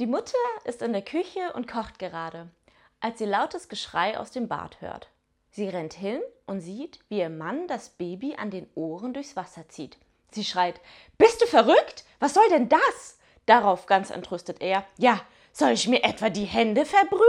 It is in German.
Die Mutter ist in der Küche und kocht gerade, als sie lautes Geschrei aus dem Bad hört. Sie rennt hin und sieht, wie ihr Mann das Baby an den Ohren durchs Wasser zieht. Sie schreit: Bist du verrückt? Was soll denn das? Darauf ganz entrüstet er: Ja, soll ich mir etwa die Hände verbrühen?